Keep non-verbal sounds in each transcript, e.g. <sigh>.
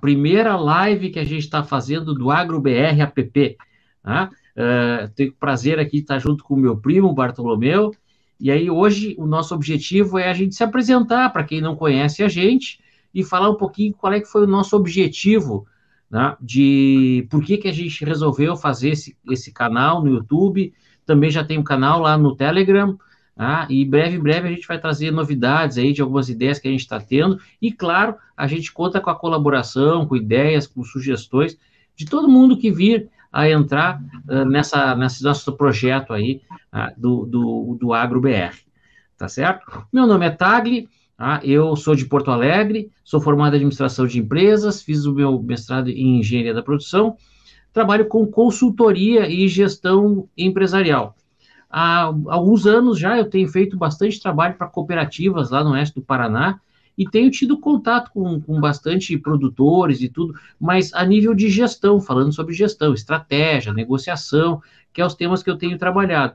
primeira live que a gente está fazendo do AgroBR app. Tá? Uh, tenho o prazer aqui de estar junto com o meu primo, Bartolomeu. E aí, hoje, o nosso objetivo é a gente se apresentar para quem não conhece a gente e falar um pouquinho qual é que foi o nosso objetivo, né, de por que, que a gente resolveu fazer esse, esse canal no YouTube. Também já tem um canal lá no Telegram, ah, e breve, breve a gente vai trazer novidades aí de algumas ideias que a gente está tendo. E claro, a gente conta com a colaboração, com ideias, com sugestões de todo mundo que vir a entrar uh, nessa, nesse nosso projeto aí uh, do, do, do AgroBR. Tá certo? Meu nome é Tagli, uh, eu sou de Porto Alegre, sou formado em administração de empresas, fiz o meu mestrado em engenharia da produção, trabalho com consultoria e gestão empresarial há alguns anos já eu tenho feito bastante trabalho para cooperativas lá no oeste do Paraná e tenho tido contato com, com bastante produtores e tudo, mas a nível de gestão, falando sobre gestão, estratégia, negociação, que é os temas que eu tenho trabalhado.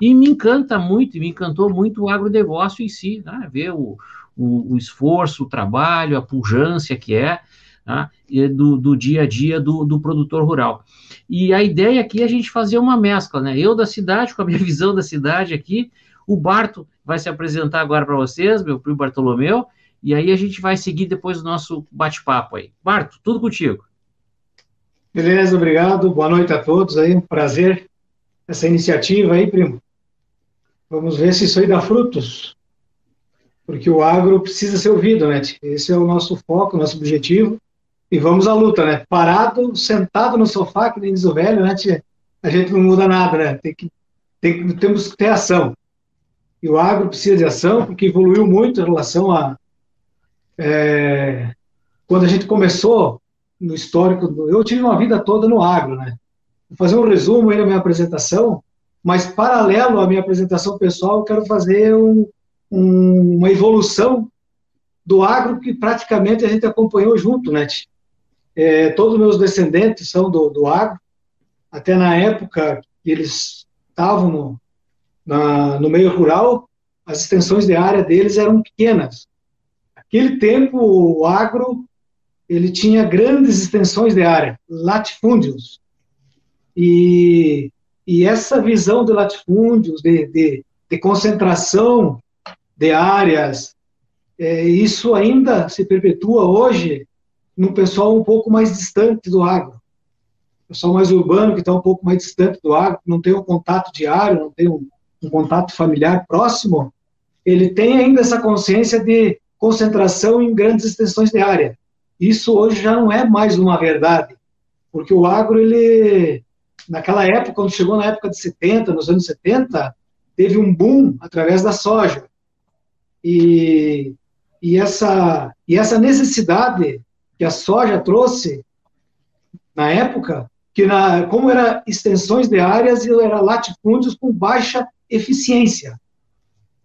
E me encanta muito, me encantou muito o agronegócio em si, né? ver o, o, o esforço, o trabalho, a pujança que é, né? do, do dia a dia do, do produtor rural. E a ideia aqui é a gente fazer uma mescla, né? Eu da cidade, com a minha <laughs> visão da cidade aqui, o Barto vai se apresentar agora para vocês, meu primo Bartolomeu, e aí a gente vai seguir depois o nosso bate-papo aí. Barto, tudo contigo. Beleza, obrigado. Boa noite a todos aí, um prazer essa iniciativa aí, primo. Vamos ver se isso aí dá frutos, porque o agro precisa ser ouvido, né? Esse é o nosso foco, nosso objetivo e vamos à luta, né? Parado, sentado no sofá, que nem diz o velho, né, tia? A gente não muda nada, né? Tem que, tem, temos que ter ação. E o agro precisa de ação, porque evoluiu muito em relação a. É, quando a gente começou no histórico, eu tive uma vida toda no agro, né? Vou fazer um resumo aí da minha apresentação, mas paralelo à minha apresentação pessoal, eu quero fazer um, um, uma evolução do agro que praticamente a gente acompanhou junto, né? Tia? É, todos os meus descendentes são do, do agro, até na época que eles estavam no, na, no meio rural, as extensões de área deles eram pequenas. Naquele tempo, o agro ele tinha grandes extensões de área, latifúndios. E, e essa visão de latifúndios, de, de, de concentração de áreas, é, isso ainda se perpetua hoje no pessoal um pouco mais distante do agro. Pessoal mais urbano, que está um pouco mais distante do agro, não tem um contato diário, não tem um, um contato familiar próximo, ele tem ainda essa consciência de concentração em grandes extensões de área. Isso hoje já não é mais uma verdade, porque o agro, ele, naquela época, quando chegou na época de 70, nos anos 70, teve um boom através da soja. E, e, essa, e essa necessidade que a soja trouxe na época, que na, como era extensões de áreas, era latifúndios com baixa eficiência.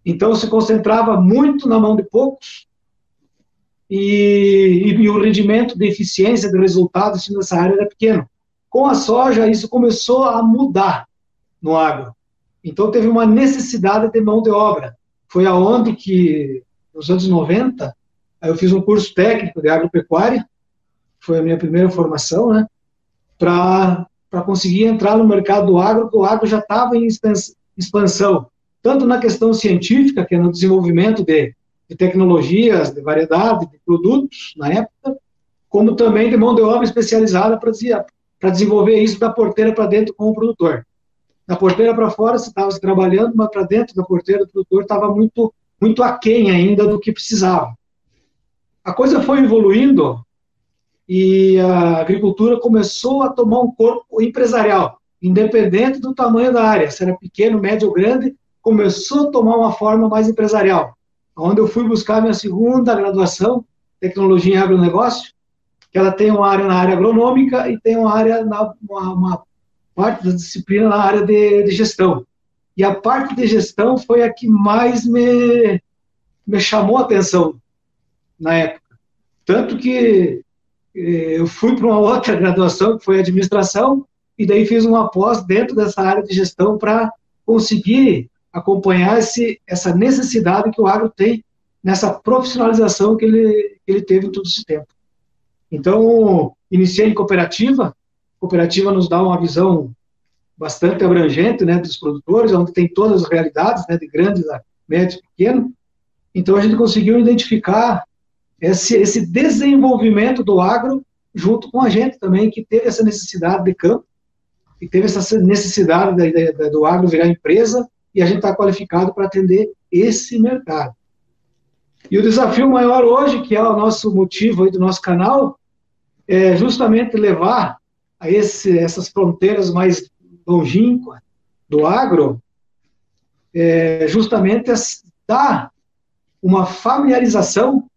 Então se concentrava muito na mão de poucos e, e, e o rendimento de eficiência, de resultados nessa área era pequeno. Com a soja, isso começou a mudar no agro. Então teve uma necessidade de mão de obra. Foi aonde que, nos anos 90, Aí eu fiz um curso técnico de agropecuária, foi a minha primeira formação, né? Para conseguir entrar no mercado do agro, porque o agro já estava em expansão, tanto na questão científica, que é no desenvolvimento de, de tecnologias, de variedade, de produtos na época, como também de mão de obra especializada para desenvolver isso da porteira para dentro com o produtor. Da porteira para fora você estava trabalhando, mas para dentro da porteira do produtor estava muito, muito aquém ainda do que precisava a coisa foi evoluindo e a agricultura começou a tomar um corpo empresarial, independente do tamanho da área, se era pequeno, médio ou grande, começou a tomar uma forma mais empresarial. Onde eu fui buscar minha segunda graduação, tecnologia em agronegócio, que ela tem uma área na área agronômica e tem uma área na uma, uma parte da disciplina na área de, de, gestão. E a parte de gestão foi a que mais me, me chamou a atenção na época. Tanto que eh, eu fui para uma outra graduação, que foi administração, e daí fiz uma pós dentro dessa área de gestão para conseguir acompanhar esse, essa necessidade que o agro tem nessa profissionalização que ele, que ele teve todo esse tempo. Então, iniciei em cooperativa. Cooperativa nos dá uma visão bastante abrangente, né, dos produtores, onde tem todas as realidades, né, de grandes a médio e pequeno. Então, a gente conseguiu identificar esse, esse desenvolvimento do agro junto com a gente também, que teve essa necessidade de campo, que teve essa necessidade da, da, do agro virar empresa, e a gente está qualificado para atender esse mercado. E o desafio maior hoje, que é o nosso motivo aí do nosso canal, é justamente levar a esse, essas fronteiras mais longínquas do agro, é justamente dar uma familiarização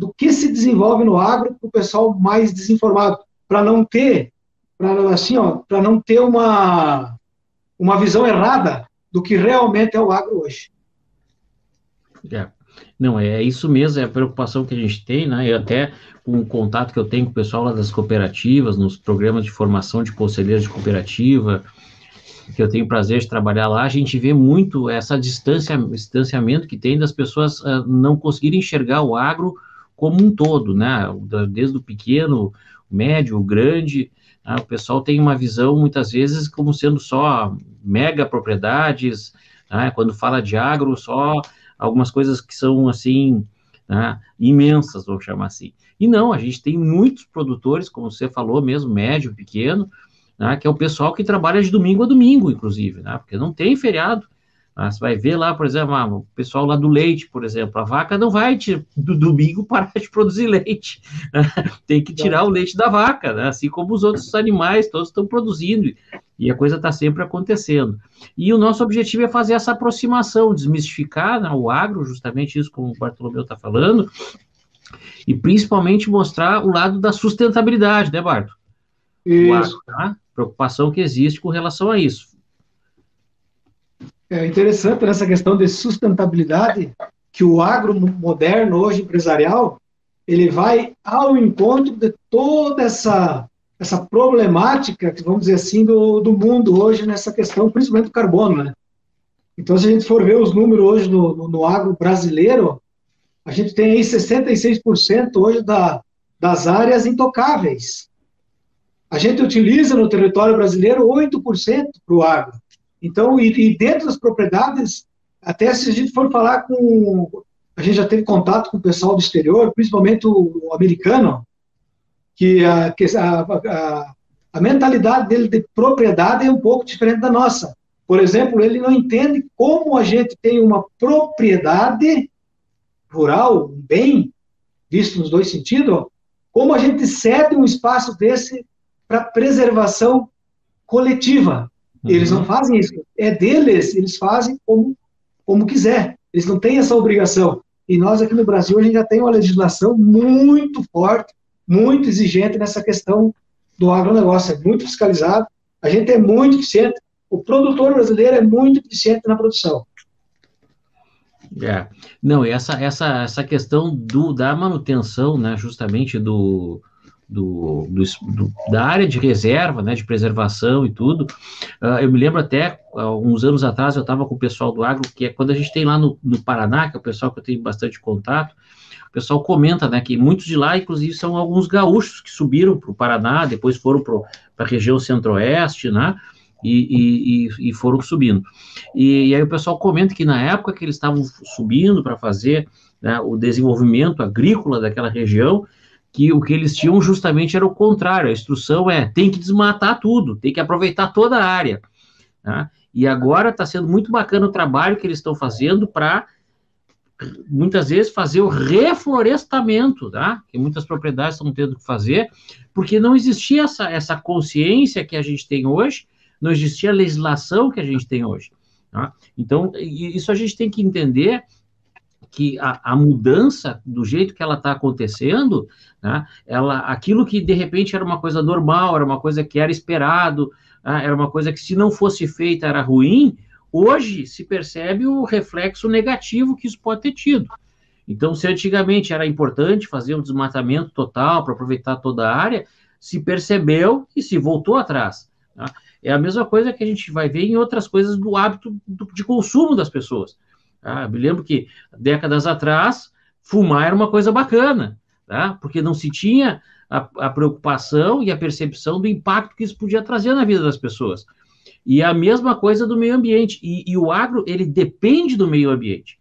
do que se desenvolve no agro para o pessoal mais desinformado, para não ter, para assim, para não ter uma uma visão errada do que realmente é o agro hoje. É. Não, é isso mesmo, é a preocupação que a gente tem, né? Eu até com o contato que eu tenho com o pessoal lá das cooperativas, nos programas de formação de conselheiros de cooperativa, que eu tenho prazer de trabalhar lá, a gente vê muito essa distância, distanciamento que tem das pessoas uh, não conseguirem enxergar o agro como um todo, né? Desde o pequeno, o médio, o grande, né? o pessoal tem uma visão muitas vezes como sendo só mega propriedades, né? quando fala de agro, só algumas coisas que são assim né? imensas, vou chamar assim. E não, a gente tem muitos produtores, como você falou mesmo, médio, pequeno, né? que é o pessoal que trabalha de domingo a domingo, inclusive, né? porque não tem feriado. Ah, você vai ver lá, por exemplo, ah, o pessoal lá do leite, por exemplo, a vaca não vai te, do domingo <laughs> parar de produzir leite. Tem que tirar o leite da vaca, né? assim como os outros animais, todos estão produzindo, e a coisa está sempre acontecendo. E o nosso objetivo é fazer essa aproximação, desmistificar né, o agro, justamente isso como o Bartolomeu está falando, e principalmente mostrar o lado da sustentabilidade, né, Barto? Isso. Agro, tá? Preocupação que existe com relação a isso é interessante nessa questão de sustentabilidade que o agro moderno hoje empresarial ele vai ao encontro de toda essa essa problemática vamos dizer assim do, do mundo hoje nessa questão principalmente do carbono, né? Então se a gente for ver os números hoje no, no, no agro brasileiro, a gente tem aí 66% hoje da, das áreas intocáveis. A gente utiliza no território brasileiro 8% para o agro. Então, e, e, dentro das propriedades, até se a gente for falar com. A gente já teve contato com o pessoal do exterior, principalmente o, americano, que, a, que a, a, a, mentalidade dele de propriedade é um pouco diferente da nossa. Por exemplo, ele não entende como a gente tem uma propriedade rural, um bem, visto nos dois sentidos, como a gente cede um espaço desse para preservação coletiva. Uhum. Eles não fazem isso. É deles, eles fazem como, como quiser. Eles não têm essa obrigação. E nós aqui no Brasil, a gente já tem uma legislação muito forte, muito exigente nessa questão do agronegócio. É muito fiscalizado. A gente é muito eficiente. O produtor brasileiro é muito eficiente na produção. É. Não, essa, essa, essa questão do, da manutenção, né, justamente do, do, do, do, da área de reserva, né, de preservação e tudo. Uh, eu me lembro até, uh, uns anos atrás, eu estava com o pessoal do agro, que é quando a gente tem lá no, no Paraná, que é o pessoal que eu tenho bastante contato, o pessoal comenta, né, que muitos de lá, inclusive, são alguns gaúchos que subiram para o Paraná, depois foram para a região centro-oeste, né, e, e, e, foram subindo. E, e, aí o pessoal comenta que na época que eles estavam subindo para fazer né, o desenvolvimento agrícola daquela região, que o que eles tinham justamente era o contrário. A instrução é tem que desmatar tudo, tem que aproveitar toda a área. Tá? E agora está sendo muito bacana o trabalho que eles estão fazendo para muitas vezes fazer o reflorestamento, tá? Que muitas propriedades estão tendo que fazer, porque não existia essa, essa consciência que a gente tem hoje, não existia a legislação que a gente tem hoje. Tá? Então, isso a gente tem que entender que a, a mudança do jeito que ela está acontecendo, né, ela, aquilo que de repente era uma coisa normal, era uma coisa que era esperado, né, era uma coisa que se não fosse feita era ruim, hoje se percebe o reflexo negativo que isso pode ter tido. Então, se antigamente era importante fazer um desmatamento total para aproveitar toda a área, se percebeu e se voltou atrás. Tá? É a mesma coisa que a gente vai ver em outras coisas do hábito do, de consumo das pessoas. Tá? Me lembro que décadas atrás, fumar era uma coisa bacana, tá? porque não se tinha a, a, preocupação e a percepção do impacto que isso podia trazer na vida das pessoas. E a mesma coisa do meio ambiente. E, e o agro, ele depende do meio ambiente.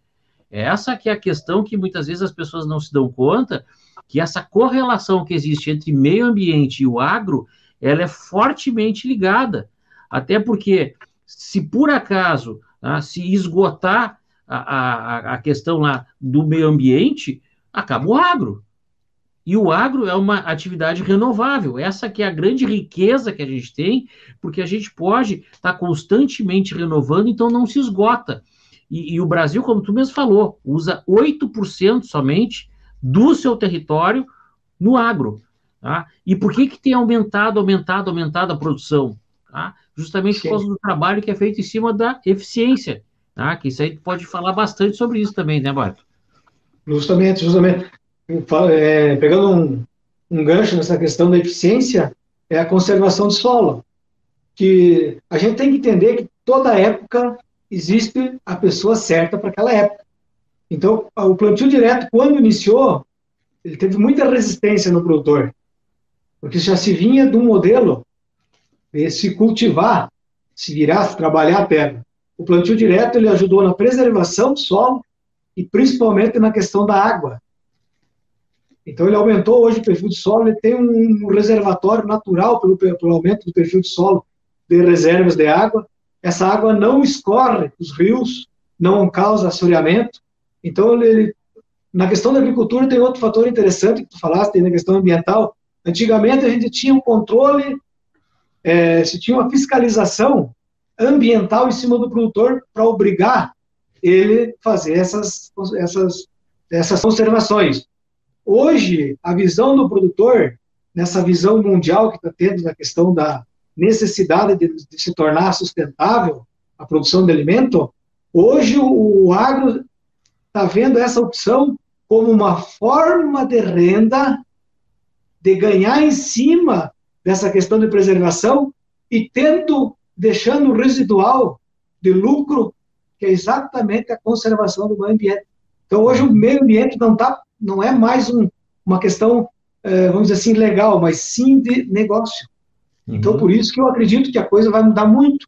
Essa que é a questão que muitas vezes as pessoas não se dão conta, que essa correlação que existe entre meio ambiente e o agro, ela é fortemente ligada. Até porque, se por acaso ah, se esgotar a, a, a questão lá do meio ambiente, acaba o agro. E o agro é uma atividade renovável. Essa que é a grande riqueza que a gente tem, porque a gente pode estar tá constantemente renovando, então não se esgota. E, e, o Brasil, como tu mesmo falou, usa 8% somente do seu território no agro. Tá? E por que, que tem aumentado, aumentado, aumentado a produção? Tá? Justamente Sim. por causa do trabalho que é feito em cima da eficiência. Tá? Que isso aí pode falar bastante sobre isso também, né, Barto? Justamente, justamente. É, pegando um, um gancho nessa questão da eficiência, é a conservação do solo. Que a gente tem que entender que toda época existe a pessoa certa para aquela época. Então, o plantio direto, quando iniciou, ele teve muita resistência no produtor, porque já se vinha de um modelo de se cultivar, se virar, se trabalhar a terra. O plantio direto ele ajudou na preservação do solo e principalmente na questão da água. Então ele aumentou hoje o perfil de solo, ele tem um reservatório natural pelo, pelo aumento do perfil de solo de reservas de água, essa água não escorre os rios, não causa assoreamento. Então, ele, na questão da agricultura, tem outro fator interessante que tu falaste, na questão ambiental. Antigamente, a gente tinha um controle, é, se tinha uma fiscalização ambiental em cima do produtor para obrigar ele fazer essas, essas, essas conservações. Hoje, a visão do produtor, nessa visão mundial que está tendo na questão da, necessidade de, de se tornar sustentável a produção de alimento, hoje o, o agro está vendo essa opção como uma forma de renda, de ganhar em cima dessa questão de preservação e tendo, deixando o residual de lucro, que é exatamente a conservação do meio ambiente. Então, hoje o meio ambiente não, tá, não é mais um, uma questão, eh, vamos dizer assim, legal, mas sim de negócio. Então, por isso que eu acredito que a coisa vai mudar muito,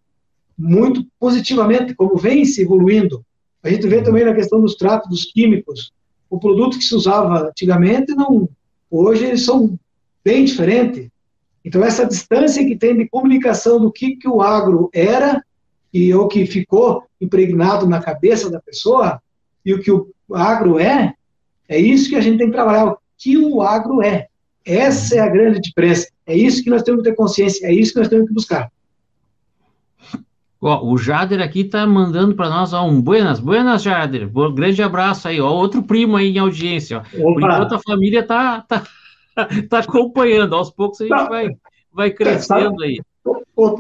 muito positivamente, como vem se evoluindo. A gente vê também na questão dos tratos dos químicos. O produto que se usava antigamente, não, hoje eles são bem diferentes. Então, essa distância que tem de comunicação do que, que o agro era e o que ficou impregnado na cabeça da pessoa e o que o agro é, é isso que a gente tem que trabalhar, o que o agro é. Essa é a grande diferença. É isso que nós temos que ter consciência, é isso que nós temos que buscar. Ó, o Jader aqui está mandando para nós ó, um buenas, buenas, Jader. Um grande abraço aí, ó, outro primo aí em audiência. Ó. Por enquanto a família está tá, <laughs> tá acompanhando, aos poucos a gente tá. vai, vai crescendo aí.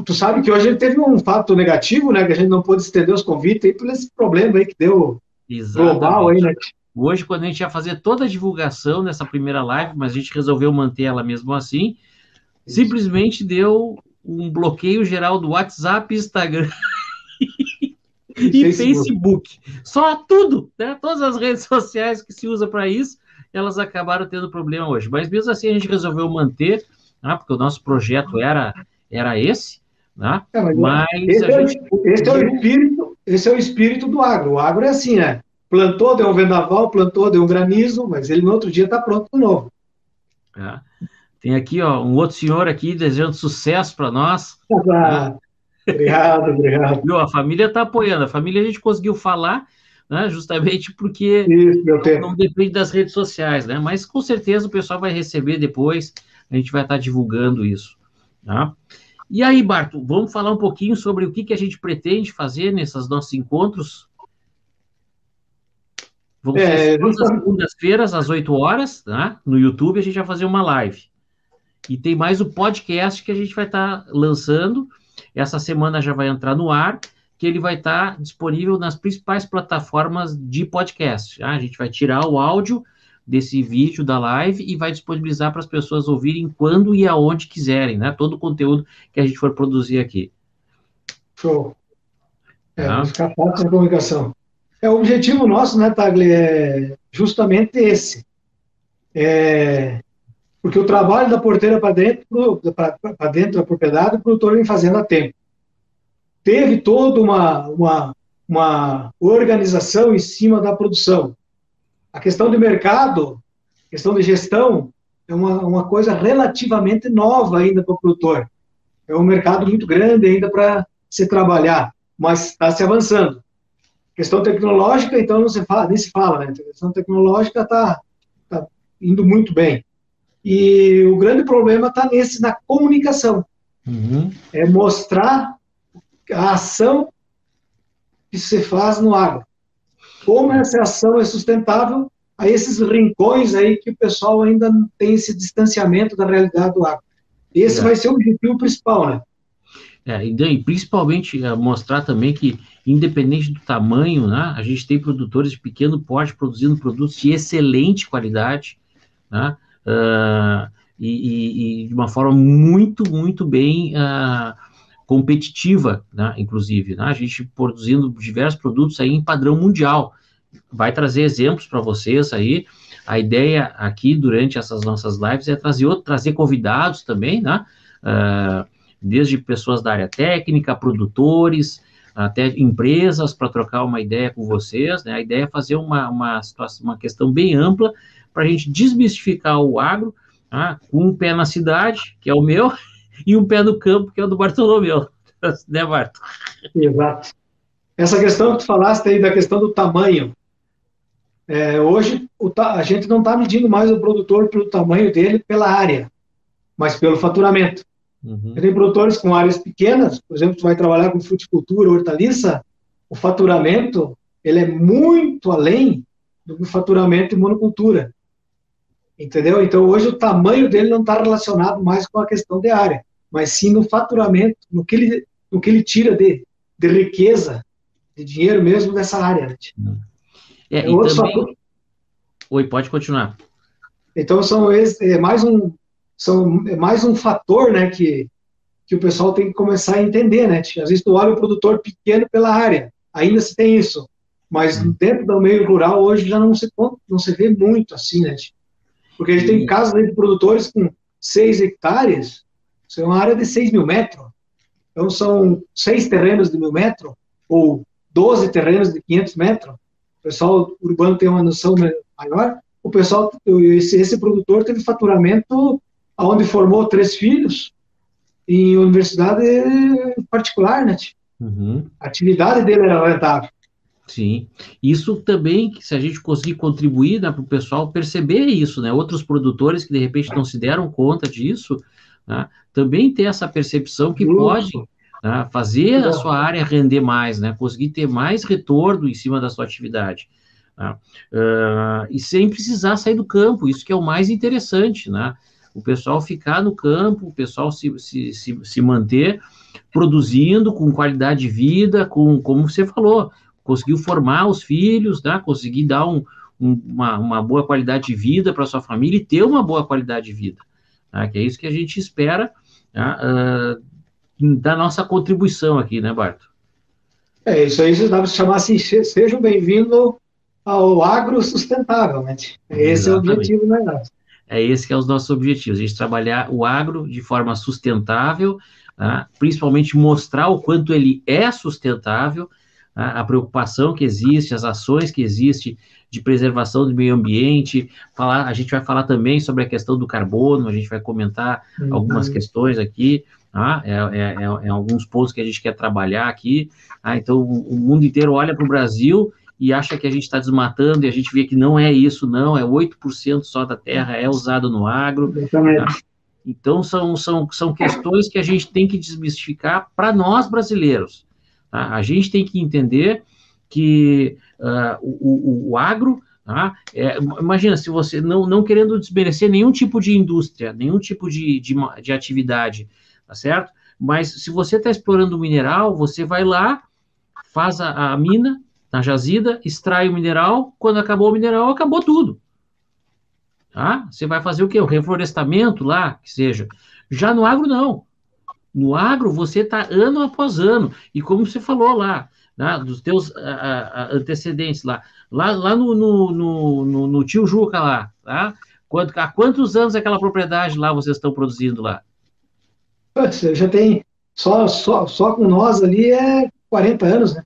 Tu sabe que hoje ele teve um fato negativo, né? Que a gente não pôde estender os convites aí por esse problema aí que deu Exatamente. global aí, né? Hoje, quando a gente ia fazer toda a divulgação nessa primeira live, mas a gente resolveu manter ela mesmo assim, simplesmente deu um bloqueio geral do WhatsApp, Instagram <laughs> e Facebook. Facebook. Só tudo, né? Todas as redes sociais que se usa para isso, elas acabaram tendo problema hoje. Mas mesmo assim a gente resolveu manter, né? porque o nosso projeto era, era esse, né? É, mas, mas esse, é, gente... esse, é, o espírito, esse é o espírito do agro. O agro é assim, né? plantou, deu um vendaval, plantou, deu um granizo, mas ele no outro dia está pronto de novo. É. Tem aqui ó, um outro senhor aqui desejando sucesso para nós. Ah, <laughs> Obrigado, obrigado. Viu, a família está apoiando, a família a gente conseguiu falar, né, justamente porque Isso, não, não depende das redes sociais, né? Mas com certeza o pessoal vai receber depois, a gente vai estar divulgando isso. Tá? E aí, Barto, vamos falar um pouquinho sobre o que, que a gente pretende fazer nesses nossos encontros Vão é, ser todas as segundas-feiras, às 8 horas, tá? no YouTube, a gente vai fazer uma live. E tem mais o podcast que a gente vai estar lançando. Essa semana já vai entrar no ar, que ele vai estar tá disponível nas principais plataformas de podcast. Tá? A gente vai tirar o áudio desse vídeo da live e vai disponibilizar para as pessoas ouvirem quando e aonde quiserem, né? Todo o conteúdo que a gente for produzir aqui. Show. É, tá? a comunicação. É, o objetivo nosso, né, Tagli, é justamente esse. É Porque o trabalho da porteira para dentro, para dentro da propriedade, o produtor vem fazendo há tempo. Teve toda uma, uma, uma organização em cima da produção. A questão de mercado, questão de gestão, é uma, uma coisa relativamente nova ainda para o produtor. É um mercado muito grande ainda para se trabalhar, mas está se avançando. Questão tecnológica, então, não se fala, nem se fala, né? A questão tecnológica está tá indo muito bem. E o grande problema está nesse, na comunicação. Uhum. É mostrar a ação que se faz no agro. Como essa ação é sustentável a esses rincões aí que o pessoal ainda não tem esse distanciamento da realidade do agro. Esse é. vai ser o objetivo principal, né? É, e principalmente é, mostrar também que, independente do tamanho, né, a gente tem produtores de pequeno porte produzindo produtos de excelente qualidade, né, uh, e, e, e, de uma forma muito, muito bem uh, competitiva, né, inclusive, né, a gente produzindo diversos produtos aí em padrão mundial. Vai trazer exemplos para vocês aí. A ideia aqui durante essas nossas lives é trazer, trazer convidados também, né? Uh, desde pessoas da área técnica, produtores, até empresas para trocar uma ideia com vocês. Né? A ideia é fazer uma, uma, situação, uma questão bem ampla para a gente desmistificar o agro, tá? com um pé na cidade, que é o meu, e um pé no campo, que é o do Bartolomeu. <laughs> né, Barto? Exato. Essa questão que tu falaste aí da questão do tamanho. É, hoje o, a gente não está medindo mais o produtor pelo tamanho dele pela área, mas pelo faturamento. Uhum. Tem produtores com áreas pequenas, por exemplo, tu vai trabalhar com fruticultura, hortaliça, o faturamento ele é muito além do que o faturamento em monocultura. Entendeu? Então, hoje o tamanho dele não está relacionado mais com a questão de área, mas sim no faturamento, no que ele, no que ele tira de, de riqueza, de dinheiro mesmo dessa área. Né? É, é e também... Oi, pode continuar. Então, são esse, é mais um, são é mais um fator, né, que, que o pessoal tem que começar a entender, né? Às vezes tu olha o produtor pequeno pela área, ainda se tem isso, mas uhum. dentro do meio rural hoje já não se não se vê muito assim, né? Porque a gente tem casos de produtores com 6 hectares, isso é uma área de 6 mil metros. Então são seis terrenos de mil metros, ou 12 terrenos de 500 metros. O pessoal urbano tem uma noção maior. O pessoal, esse, esse produtor teve faturamento onde formou três filhos em universidade particular, né? Uhum. A atividade dele era rentável. Sim, isso também, se a gente conseguir contribuir né, para o pessoal perceber isso, né? Outros produtores que de repente não se deram conta disso, né, também ter essa percepção que pode né, fazer a sua área render mais, né? Conseguir ter mais retorno em cima da sua atividade. Né? Uh, e sem precisar sair do campo, isso que é o mais interessante, né? o pessoal ficar no campo, o pessoal se, se, se, se manter produzindo com qualidade de vida, com, como você falou, conseguiu formar os filhos, né? conseguir dar um, um, uma, uma boa qualidade de vida para sua família e ter uma boa qualidade de vida. Né? Que é isso que a gente espera né? uh, da nossa contribuição aqui, né, Barto? É, isso aí dá para chamar assim, sejam bem-vindos ao agro sustentável, né? Esse Exatamente. é o objetivo do negócio. É esse que é os nossos objetivos, a gente trabalhar o agro de forma sustentável, tá? principalmente mostrar o quanto ele é sustentável, tá? a preocupação que existe, as ações que existem de preservação do meio ambiente, falar, a gente vai falar também sobre a questão do carbono, a gente vai comentar uhum. algumas questões aqui, tá? é, é, é, é, alguns pontos que a gente quer trabalhar aqui, tá? então o mundo inteiro olha para o Brasil e acha que a gente está desmatando, e a gente vê que não é isso, não, é 8% só da terra é usado no agro. Tá? Então, são, são, são questões que a gente tem que desmistificar para nós brasileiros. Tá? A gente tem que entender que uh, o, o, o, agro, tá? é, imagina, se você não, não querendo desmerecer nenhum tipo de indústria, nenhum tipo de, de, de atividade, tá certo? Mas se você está explorando o mineral, você vai lá, faz a, a mina, na jazida, extrai o mineral, quando acabou o mineral, acabou tudo. Tá? Você vai fazer o quê? O reflorestamento lá, que seja. Já no agro, não. No agro, você está ano após ano. E como você falou lá, né, dos teus antecedentes lá, lá, lá no, no, no, no, tio Juca lá, tá? Quanto, há quantos anos aquela propriedade lá vocês estão produzindo lá? Já tem, só, só, só com nós ali é 40 anos, né?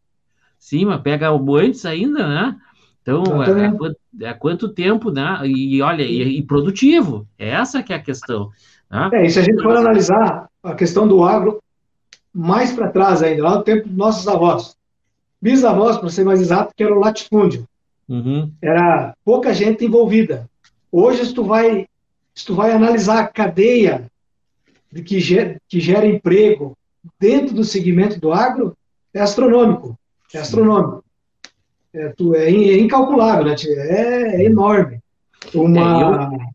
Sim, mas pega o antes ainda, né? Então, há, quanto, há quanto tempo, né? E olha, e, e, produtivo, essa que é a questão. Né? É, e se a gente for analisar a questão do agro mais para trás ainda, lá no tempo dos nossos avós, bisavós, para ser mais exato, que era o latifúndio. Uhum. Era pouca gente envolvida. Hoje, se tu vai, se tu vai analisar a cadeia de que, gera, que gera emprego dentro do segmento do agro, é astronômico. É astronômico. É, tu, é, é incalculável, né? É, é enorme. Uma... É, eu,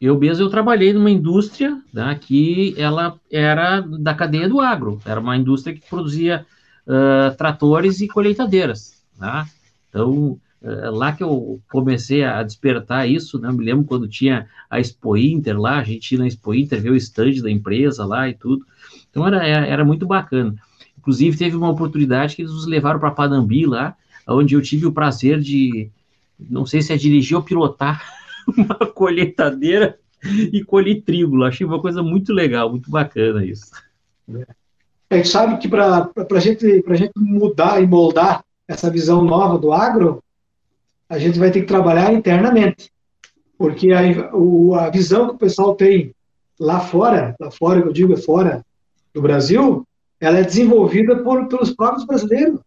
eu mesmo eu trabalhei numa indústria né, que ela era da cadeia do agro. Era uma indústria que produzia uh, tratores e colheitadeiras. Né? Então, uh, lá que eu comecei a despertar isso, né? me lembro quando tinha a Expo Inter lá, a gente ia na Expo Inter ver o stand da empresa lá e tudo. Então, era, era muito bacana. Inclusive, teve uma oportunidade que eles nos levaram para Panambi lá, onde eu tive o prazer de, não sei se é dirigir ou pilotar, <laughs> <laughs> uma colheitadeira e colher trigo. Achei uma coisa muito legal, muito bacana isso. A gente sabe que para a gente, gente mudar e moldar essa visão nova do agro, a gente vai ter que trabalhar internamente. Porque a, o, a visão que o pessoal tem lá fora, lá fora que eu digo é fora do Brasil, ela é desenvolvida por, pelos próprios brasileiros.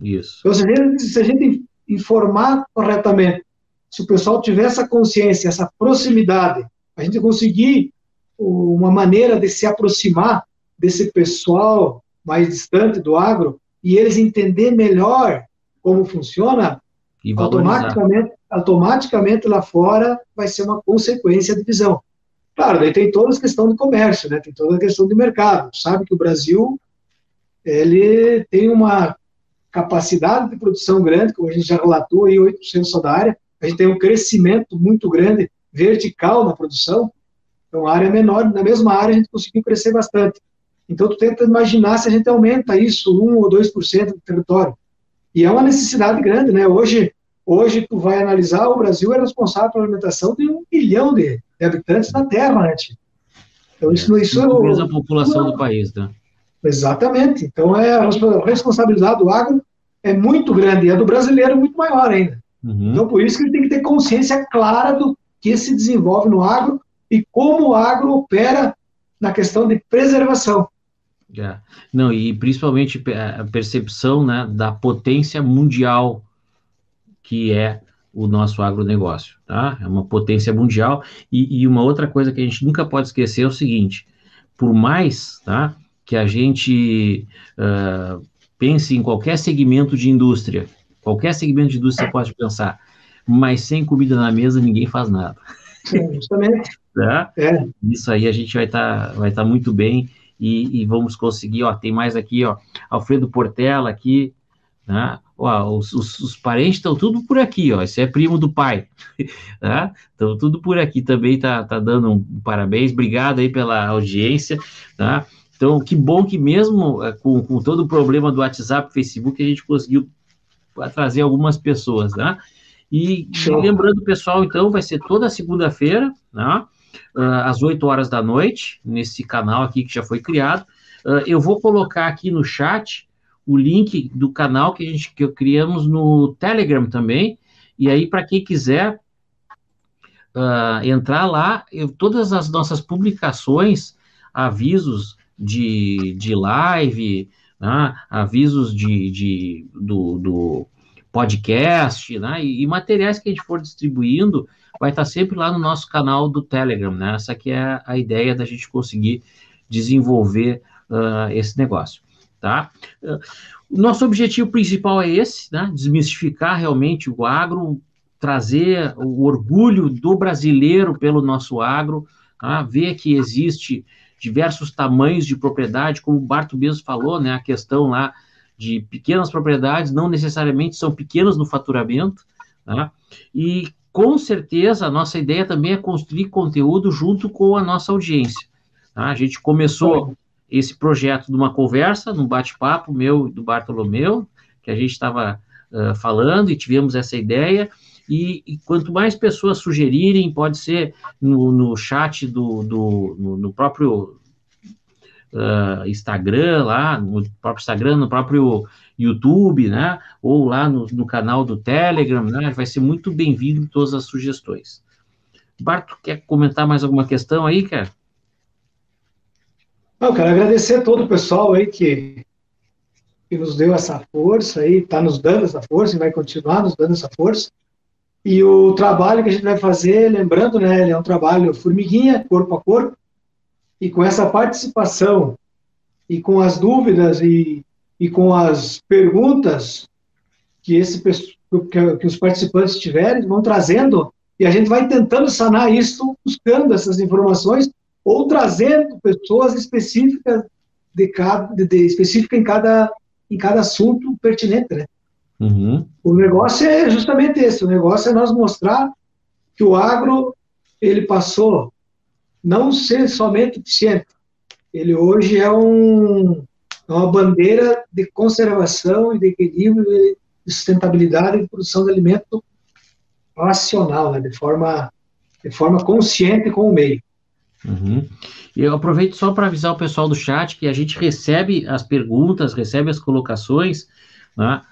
Isso. Então, se a, gente, se a gente informar corretamente, se o pessoal tiver essa consciência, essa proximidade, a gente conseguir uma maneira de se aproximar desse pessoal mais distante do agro e eles entender melhor como funciona, automaticamente, automaticamente lá fora vai ser uma consequência de visão. Claro, daí tem toda a questão do comércio, né? tem toda a questão do mercado. Sabe que o Brasil ele tem uma capacidade de produção grande, como a gente já relatou, aí 8% só da área, a gente tem um crescimento muito grande vertical na produção, então a área menor, na mesma área a gente conseguiu crescer bastante. Então tu tenta imaginar se a gente aumenta isso 1 ou 2% do território. E é uma necessidade grande, né? Hoje, hoje tu vai analisar, o Brasil é responsável pela alimentação de um milhão de, de habitantes na Terra, né? Então isso, é, isso é a população do país, né? Exatamente. Então, é, a responsabilidade do agro é muito grande e a do brasileiro é muito maior ainda. Uhum. Então, por isso que ele tem que ter consciência clara do que se desenvolve no agro e como o agro opera na questão de preservação. É. Não, e principalmente a percepção né, da potência mundial que é o nosso agronegócio, tá? É uma potência mundial. E, e, uma outra coisa que a gente nunca pode esquecer é o seguinte: por mais, tá? que a gente uh, pense em qualquer segmento de indústria, qualquer segmento de indústria você pode pensar, mas sem comida na mesa ninguém faz nada. Sim, justamente. tá? <laughs> é. Isso aí a gente vai estar tá, vai tá muito bem e, e, vamos conseguir, ó, tem mais aqui, ó, Alfredo Portela aqui, né? Ó, os, os, os, parentes estão tudo por aqui, ó. Esse é primo do pai, <laughs> tá? Então tudo por aqui também tá, tá dando um parabéns. Obrigado aí pela audiência, tá? Então, que bom que mesmo eh, com, com todo o problema do WhatsApp, Facebook, a gente conseguiu trazer algumas pessoas, né? E, e lembrando, pessoal, então, vai ser toda segunda-feira, né? Uh, às 8 horas da noite, nesse canal aqui que já foi criado. Uh, eu vou colocar aqui no chat o link do canal que a gente que criamos no Telegram também. E aí, para quem quiser uh, entrar lá, eu, todas as nossas publicações, avisos de, de live, né, avisos de, de, do, do podcast, né, e, e, materiais que a gente for distribuindo, vai estar sempre lá no nosso canal do Telegram, né, essa que é a ideia da gente conseguir desenvolver uh, esse negócio, tá? Uh, nosso objetivo principal é esse, né, desmistificar realmente o agro, trazer o orgulho do brasileiro pelo nosso agro, tá? ver que existe diversos tamanhos de propriedade, como o Barto mesmo falou, né, a questão lá de pequenas propriedades não necessariamente são pequenas no faturamento, tá? e com certeza a nossa ideia também é construir conteúdo junto com a nossa audiência. Tá? A gente começou esse projeto numa conversa, num bate-papo meu e do Bartolomeu, que a gente estava uh, falando e tivemos essa ideia, E, e, quanto mais pessoas sugerirem, pode ser no, no chat do, do no, no próprio uh, Instagram, lá, no próprio Instagram, no próprio YouTube, né? Ou lá no, no canal do Telegram, né? Vai ser muito bem-vindo todas as sugestões. Barto, quer comentar mais alguma questão aí, cara? Eu quero agradecer a todo o pessoal aí que, que nos deu essa força aí, está nos dando essa força e vai continuar nos dando essa força. E o trabalho que a gente vai fazer, lembrando, né, ele é um trabalho formiguinha, corpo a corpo, e com essa participação e com as dúvidas e, e com as perguntas que, esse, que, os participantes tiverem, vão trazendo, e a gente vai tentando sanar isso, buscando essas informações ou trazendo pessoas específicas de cada, de, de, específica em cada, em cada assunto pertinente, né? Uhum. O negócio é justamente esse, o negócio é nós mostrar que o agro, ele passou não ser somente eficiente, ele hoje é um, é uma bandeira de conservação e de equilíbrio e de sustentabilidade de produção de alimento racional, né, de forma de forma consciente com o meio. Uhum. Eu aproveito só para avisar o pessoal do chat que a gente recebe as perguntas, recebe as colocações, né,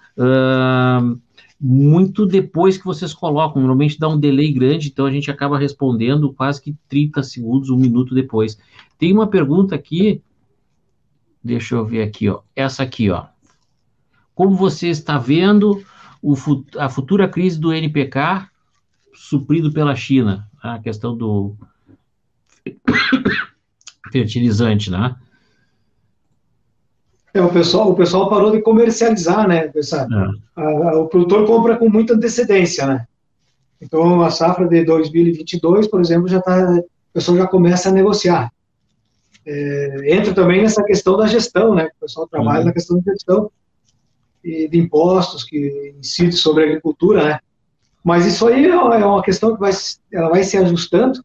muito depois que vocês colocam. Normalmente dá um delay grande, então a gente acaba respondendo quase que 30 segundos, um minuto depois. Tem uma pergunta aqui, deixa eu ver aqui, ó, essa aqui, ó. Como você está vendo o, a futura crise do NPK suprido pela China? A questão do <coughs> fertilizante, né? É, o, pessoal, o pessoal parou de comercializar, né? Essa, é. a, a, o produtor compra com muita antecedência, né? Então, a safra de 2022, por exemplo, já tá, o pessoal já começa a negociar. É, entra também nessa questão da gestão, né? O pessoal trabalha uhum. na questão da gestão e de impostos que incide sobre a agricultura, né? Mas isso aí é uma questão que vai, ela vai se ajustando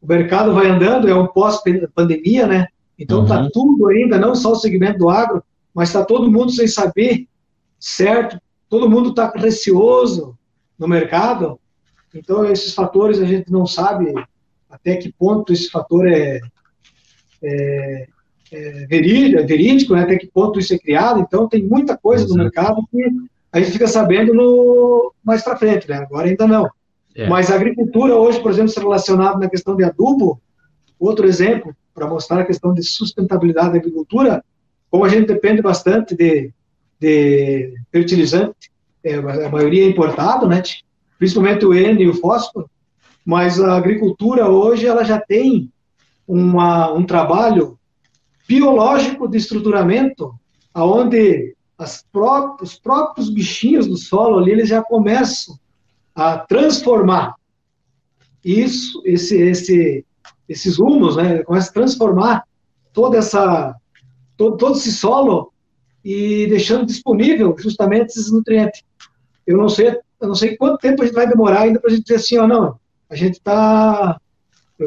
o mercado vai andando, é um pós-pandemia, né? Então está uhum. tudo ainda, não só o segmento do agro, mas está todo mundo sem saber, certo? Todo mundo está receoso no mercado. Então esses fatores a gente não sabe até que ponto esse fator é, é, é verídico, né? até que ponto isso é criado. Então tem muita coisa Exato. no mercado que a gente fica sabendo no, mais para frente, né? Agora ainda não. É. Mas a agricultura hoje, por exemplo, se relacionada na questão de adubo, outro exemplo, para mostrar a questão de sustentabilidade da agricultura, como a gente depende bastante de, de fertilizante, é, a maioria é importado, né, principalmente o N e o fósforo, mas a agricultura hoje ela já tem uma, um trabalho biológico de estruturamento, aonde pró os próprios bichinhos do solo ali eles já começam a transformar. Isso, esse, esse, esses humus, né? Começa a transformar toda essa, todo, todo esse solo e deixando disponível justamente esses nutrientes. Eu não sei, eu não sei quanto tempo a gente vai demorar ainda para a gente dizer assim, ó, não, a gente está,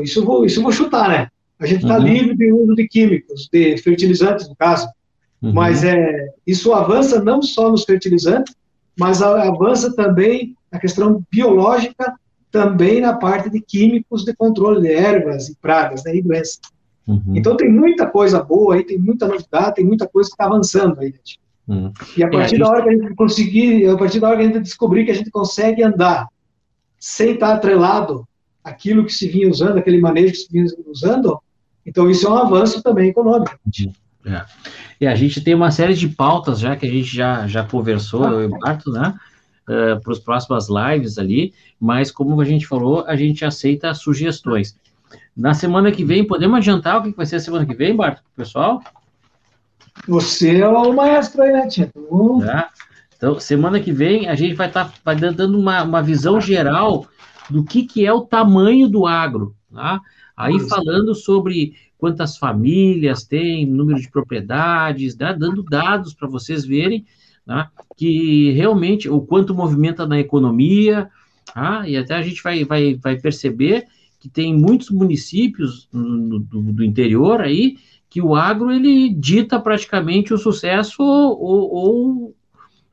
isso vou, isso vou chutar, né? A gente está uhum. livre de uso de químicos, de fertilizantes no caso, uhum. mas é, isso avança não só nos fertilizantes, mas avança também na questão biológica, também na parte de químicos de controle de ervas e pragas né, e doenças. Uhum. Então tem muita coisa boa aí, tem muita novidade, tem muita coisa que está avançando aí, gente. Uhum. E a é, partir é, da hora que a gente conseguir, a partir da hora que a gente descobrir que a gente consegue andar sem estar atrelado aquilo que se vinha usando, aquele manejo que se vinha usando, então isso é um avanço também econômico. É. E a gente tem uma série de pautas já que a gente já, já conversou, ah, eu e o Barto, né? Uh, para as próximas lives ali, mas como a gente falou, a gente aceita sugestões. Na semana que vem, podemos adiantar o que vai ser a semana que vem, Barto, pessoal? Você é o maestro aí, né, Tito? É. Então, semana que vem, a gente vai estar tá, vai dando uma, uma visão geral do que, que é o tamanho do agro, tá? Aí falando sobre quantas famílias tem, número de propriedades, né? dando dados para vocês verem né, que realmente o quanto movimenta na economia, tá, e até a gente vai, vai, vai perceber que tem muitos municípios do, do, do interior aí que o agro ele dita praticamente o sucesso ou, ou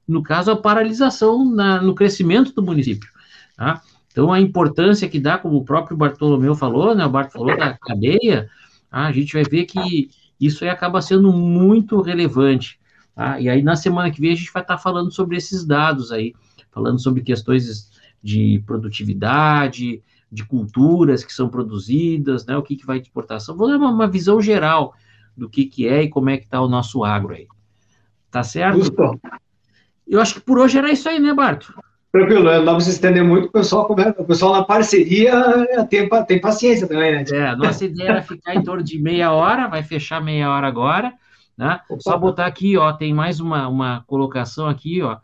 no caso a paralisação na, no crescimento do município. Tá? Então, a importância que dá, como o próprio Bartolomeu falou, né, o Bart falou da cadeia, tá? a gente vai ver que isso acaba sendo muito relevante. Tá? E aí, na semana que vem, a gente vai estar falando sobre esses dados aí, falando sobre questões de produtividade, de culturas que são produzidas, né, o que, que vai de exportação. Vou dar uma, uma visão geral do que, que é e como é que está o nosso agro aí. Tá certo? Justo. Eu acho que por hoje era isso aí, né, Barto? Tranquilo, não vamos se estender muito, o pessoal, o pessoal na parceria tem, tem paciência também, né? É, a nossa ideia era ficar em torno de meia hora, vai fechar meia hora agora, né? Opa. Só botar aqui, ó, tem mais uma, uma colocação aqui, ó.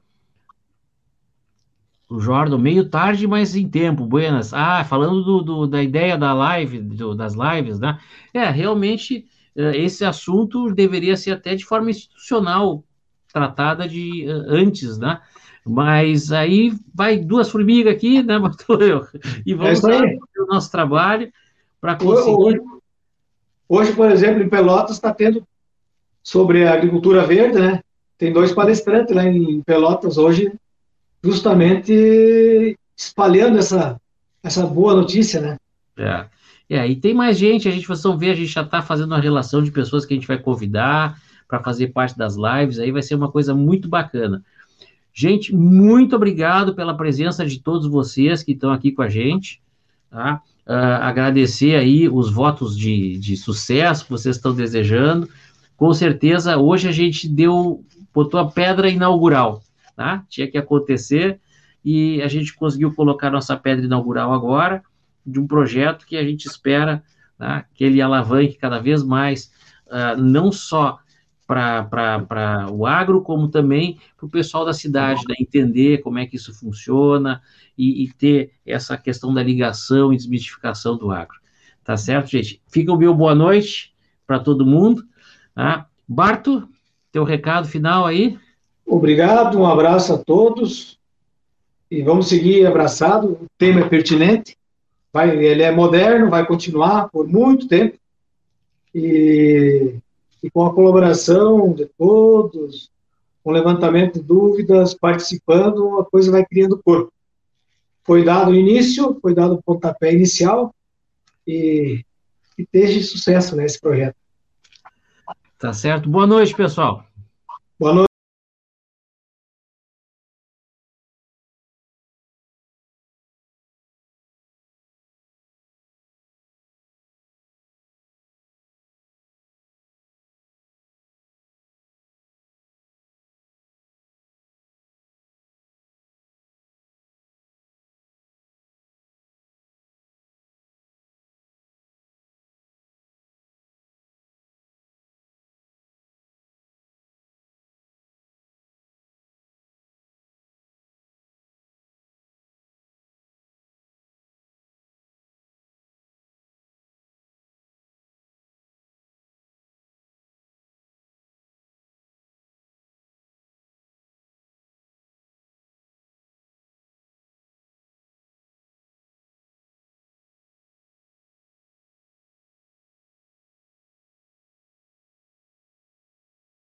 O Jordan, meio tarde, mas em tempo, buenas. Ah, falando do, do da ideia da live, do, das lives, né? É, realmente, eh, esse assunto deveria ser até de forma institucional tratada de eh, antes, né? Mas aí vai duas formigas aqui, né, <laughs> Bartolomeu? E vamos é fazer o nosso trabalho para conseguir. Hoje, hoje, por exemplo, em Pelotas está tendo sobre a agricultura verde, né? Tem dois palestrantes lá em Pelotas hoje, justamente espalhando essa, essa boa notícia, né? É. É, e tem mais gente, a gente, vocês vão ver, a gente já está fazendo uma relação de pessoas que a gente vai convidar para fazer parte das lives, aí vai ser uma coisa muito bacana. Gente, muito obrigado pela presença de todos vocês que estão aqui com a gente, tá? Uh, agradecer aí os votos de, de sucesso que vocês estão desejando. Com certeza, hoje a gente deu, botou a pedra inaugural, tá? Tinha que acontecer e a gente conseguiu colocar nossa pedra inaugural agora de um projeto que a gente espera tá? que ele alavanque cada vez mais, uh, não só para o agro, como também para o pessoal da cidade, né, entender como é que isso funciona e, e, ter essa questão da ligação e desmistificação do agro. Tá certo, gente? Fica o meu boa noite para todo mundo. Tá? Barto, teu recado final aí. Obrigado, um abraço a todos e vamos seguir abraçado. O tema é pertinente, vai, ele é moderno, vai continuar por muito tempo. E e com a colaboração de todos, com levantamento de dúvidas, participando, a coisa vai criando corpo. Foi dado o início, foi dado o pontapé inicial e que esteja sucesso nesse projeto. Tá certo. Boa noite, pessoal. Boa noite.